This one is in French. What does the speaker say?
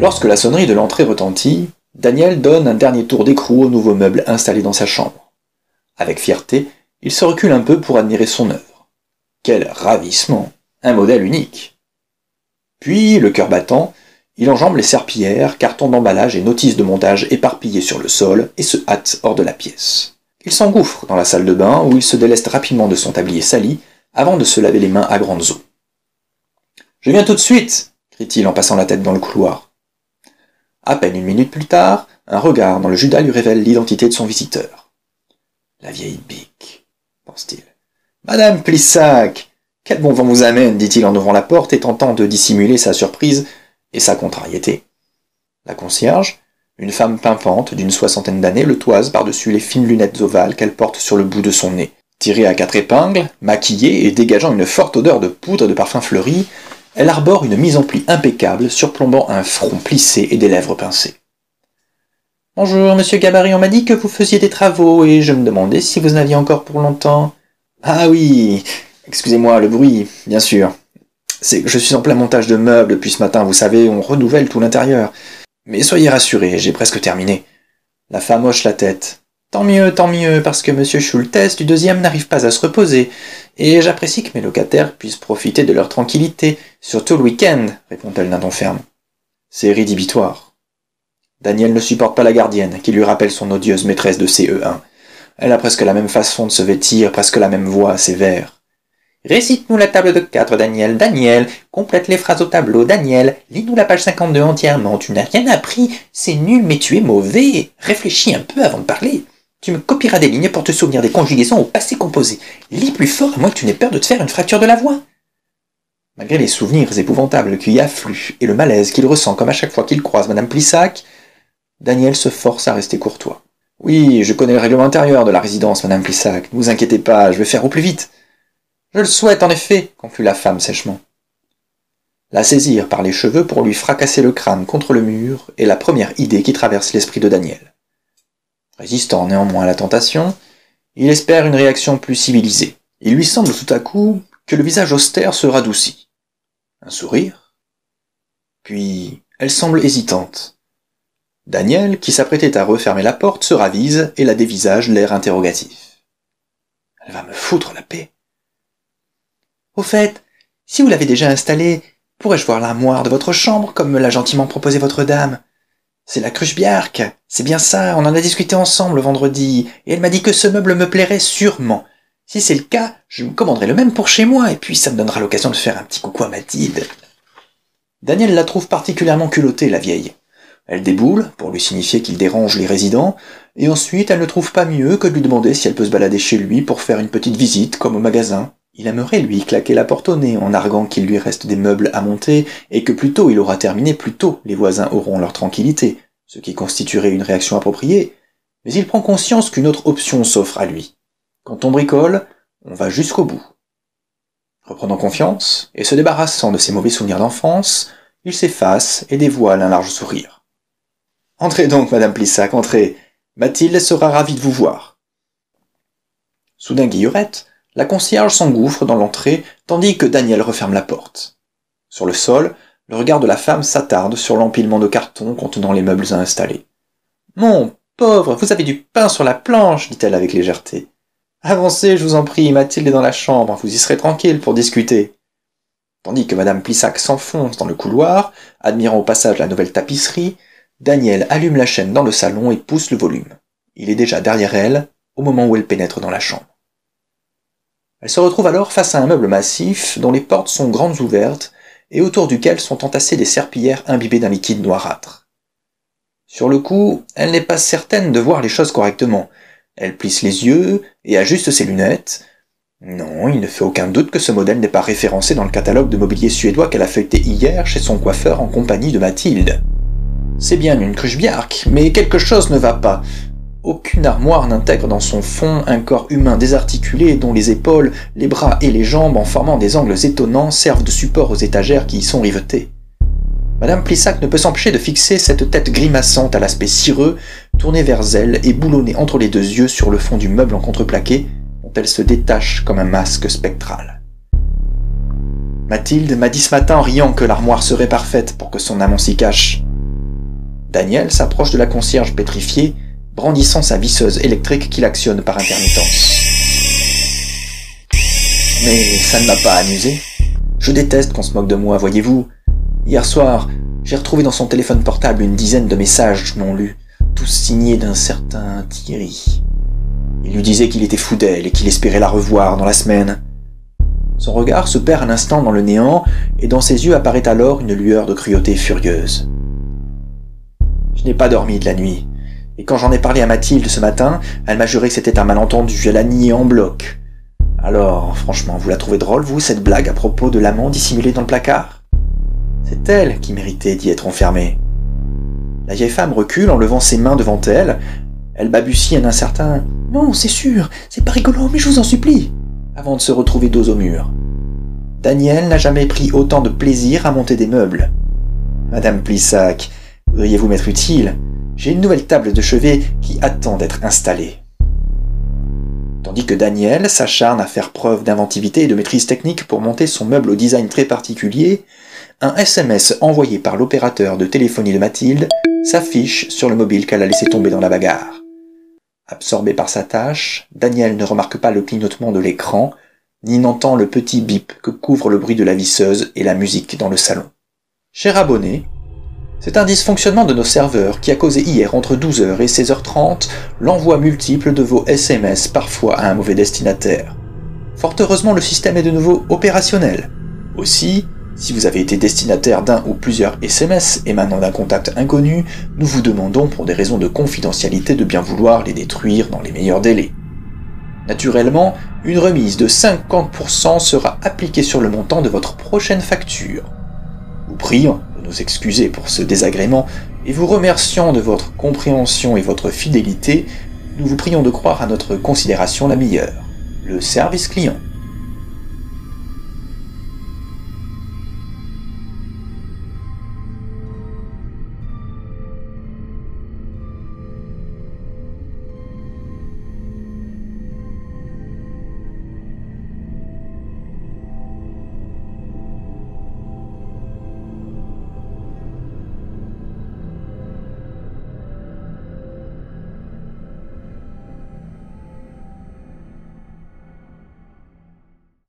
Lorsque la sonnerie de l'entrée retentit, Daniel donne un dernier tour d'écrou au nouveau meuble installé dans sa chambre. Avec fierté, il se recule un peu pour admirer son œuvre. Quel ravissement Un modèle unique Puis, le cœur battant, il enjambe les serpillères, cartons d'emballage et notices de montage éparpillés sur le sol et se hâte hors de la pièce. Il s'engouffre dans la salle de bain où il se déleste rapidement de son tablier sali avant de se laver les mains à grandes eaux. Je viens tout de suite crie-t-il en passant la tête dans le couloir. À peine une minute plus tard, un regard dans le Judas lui révèle l'identité de son visiteur. La vieille bique, pense-t-il. Madame Plissac Quel bon vent vous amène dit-il en ouvrant la porte et tentant de dissimuler sa surprise et sa contrariété. La concierge, une femme pimpante d'une soixantaine d'années, le toise par-dessus les fines lunettes ovales qu'elle porte sur le bout de son nez. Tirée à quatre épingles, maquillée et dégageant une forte odeur de poudre et de parfum fleuri, elle arbore une mise en pli impeccable, surplombant un front plissé et des lèvres pincées. Bonjour, monsieur Gabarit, on m'a dit que vous faisiez des travaux, et je me demandais si vous en aviez encore pour longtemps. Ah oui, excusez-moi, le bruit, bien sûr. C'est que je suis en plein montage de meubles depuis ce matin, vous savez, on renouvelle tout l'intérieur. Mais soyez rassurés, j'ai presque terminé. La femme hoche la tête. Tant mieux, tant mieux, parce que monsieur Schultes du deuxième n'arrive pas à se reposer, et j'apprécie que mes locataires puissent profiter de leur tranquillité, surtout le week-end, répond-elle d'un ton ferme. C'est rédhibitoire. Daniel ne supporte pas la gardienne, qui lui rappelle son odieuse maîtresse de CE1. Elle a presque la même façon de se vêtir, presque la même voix sévère. Récite-nous la table de quatre, Daniel. Daniel, complète les phrases au tableau. Daniel, lis-nous la page 52 entièrement. Tu n'as rien appris. C'est nul, mais tu es mauvais. Réfléchis un peu avant de parler. Tu me copieras des lignes pour te souvenir des conjugaisons au passé composé. Lis plus fort, à moins que tu n'aies peur de te faire une fracture de la voix. Malgré les souvenirs épouvantables qui y affluent et le malaise qu'il ressent comme à chaque fois qu'il croise Madame Plissac, Daniel se force à rester courtois. Oui, je connais le règlement intérieur de la résidence, Madame Plissac. Ne vous inquiétez pas, je vais faire au plus vite. Je le souhaite, en effet, conclut la femme sèchement. La saisir par les cheveux pour lui fracasser le crâne contre le mur est la première idée qui traverse l'esprit de Daniel. Résistant néanmoins à la tentation, il espère une réaction plus civilisée. Il lui semble tout à coup que le visage austère se radoucit. Un sourire Puis elle semble hésitante. Daniel, qui s'apprêtait à refermer la porte, se ravise et la dévisage l'air interrogatif. Elle va me foutre la paix. Au fait, si vous l'avez déjà installé, pourrais-je voir l'armoire de votre chambre, comme me l'a gentiment proposé votre dame? C'est la cruche biarque. C'est bien ça, on en a discuté ensemble vendredi, et elle m'a dit que ce meuble me plairait sûrement. Si c'est le cas, je me commanderai le même pour chez moi, et puis ça me donnera l'occasion de faire un petit coucou à Mathilde. Daniel la trouve particulièrement culottée, la vieille. Elle déboule, pour lui signifier qu'il dérange les résidents, et ensuite elle ne trouve pas mieux que de lui demander si elle peut se balader chez lui pour faire une petite visite, comme au magasin. Il aimerait lui claquer la porte au nez en arguant qu'il lui reste des meubles à monter et que plus tôt il aura terminé, plus tôt les voisins auront leur tranquillité, ce qui constituerait une réaction appropriée. Mais il prend conscience qu'une autre option s'offre à lui. Quand on bricole, on va jusqu'au bout. Reprenant confiance et se débarrassant de ses mauvais souvenirs d'enfance, il s'efface et dévoile un large sourire. Entrez donc, madame Plissac, entrez. Mathilde sera ravie de vous voir. Soudain Guillerette, la concierge s'engouffre dans l'entrée, tandis que Daniel referme la porte. Sur le sol, le regard de la femme s'attarde sur l'empilement de cartons contenant les meubles à installer. Mon pauvre, vous avez du pain sur la planche, dit-elle avec légèreté. Avancez, je vous en prie, Mathilde est dans la chambre, vous y serez tranquille pour discuter. Tandis que madame Plissac s'enfonce dans le couloir, admirant au passage la nouvelle tapisserie, Daniel allume la chaîne dans le salon et pousse le volume. Il est déjà derrière elle, au moment où elle pénètre dans la chambre. Elle se retrouve alors face à un meuble massif dont les portes sont grandes ouvertes et autour duquel sont entassées des serpillères imbibées d'un liquide noirâtre. Sur le coup, elle n'est pas certaine de voir les choses correctement. Elle plisse les yeux et ajuste ses lunettes. Non, il ne fait aucun doute que ce modèle n'est pas référencé dans le catalogue de mobilier suédois qu'elle a feuilleté hier chez son coiffeur en compagnie de Mathilde. C'est bien une cruche biarque, mais quelque chose ne va pas. Aucune armoire n'intègre dans son fond un corps humain désarticulé dont les épaules, les bras et les jambes en formant des angles étonnants servent de support aux étagères qui y sont rivetées. Madame Plissac ne peut s'empêcher de fixer cette tête grimaçante à l'aspect cireux, tournée vers elle et boulonnée entre les deux yeux sur le fond du meuble en contreplaqué, dont elle se détache comme un masque spectral. Mathilde m'a dit ce matin en riant que l'armoire serait parfaite pour que son amant s'y cache. Daniel s'approche de la concierge pétrifiée, brandissant sa visseuse électrique qu'il actionne par intermittence. Mais ça ne m'a pas amusé. Je déteste qu'on se moque de moi, voyez-vous. Hier soir, j'ai retrouvé dans son téléphone portable une dizaine de messages non lus, tous signés d'un certain Thierry. Il lui disait qu'il était fou d'elle et qu'il espérait la revoir dans la semaine. Son regard se perd un instant dans le néant, et dans ses yeux apparaît alors une lueur de cruauté furieuse. Je n'ai pas dormi de la nuit, et quand j'en ai parlé à Mathilde ce matin, elle m'a juré que c'était un malentendu, elle a nié en bloc. Alors, franchement, vous la trouvez drôle, vous, cette blague à propos de l'amant dissimulé dans le placard? C'est elle qui méritait d'y être enfermée. La vieille femme recule en levant ses mains devant elle. Elle babutie un incertain Non, c'est sûr, c'est pas rigolo, mais je vous en supplie avant de se retrouver dos au mur. Daniel n'a jamais pris autant de plaisir à monter des meubles. Madame Plissac, voudriez-vous m'être utile? J'ai une nouvelle table de chevet qui attend d'être installée. Tandis que Daniel s'acharne à faire preuve d'inventivité et de maîtrise technique pour monter son meuble au design très particulier, un SMS envoyé par l'opérateur de téléphonie de Mathilde s'affiche sur le mobile qu'elle a laissé tomber dans la bagarre. Absorbé par sa tâche, Daniel ne remarque pas le clignotement de l'écran, ni n'entend le petit bip que couvre le bruit de la visseuse et la musique dans le salon. Cher abonné, c'est un dysfonctionnement de nos serveurs qui a causé hier entre 12h et 16h30 l'envoi multiple de vos SMS parfois à un mauvais destinataire. Fort heureusement le système est de nouveau opérationnel. Aussi, si vous avez été destinataire d'un ou plusieurs SMS émanant d'un contact inconnu, nous vous demandons pour des raisons de confidentialité de bien vouloir les détruire dans les meilleurs délais. Naturellement, une remise de 50% sera appliquée sur le montant de votre prochaine facture. Prions de nous excuser pour ce désagrément et vous remerciant de votre compréhension et votre fidélité, nous vous prions de croire à notre considération la meilleure, le service client.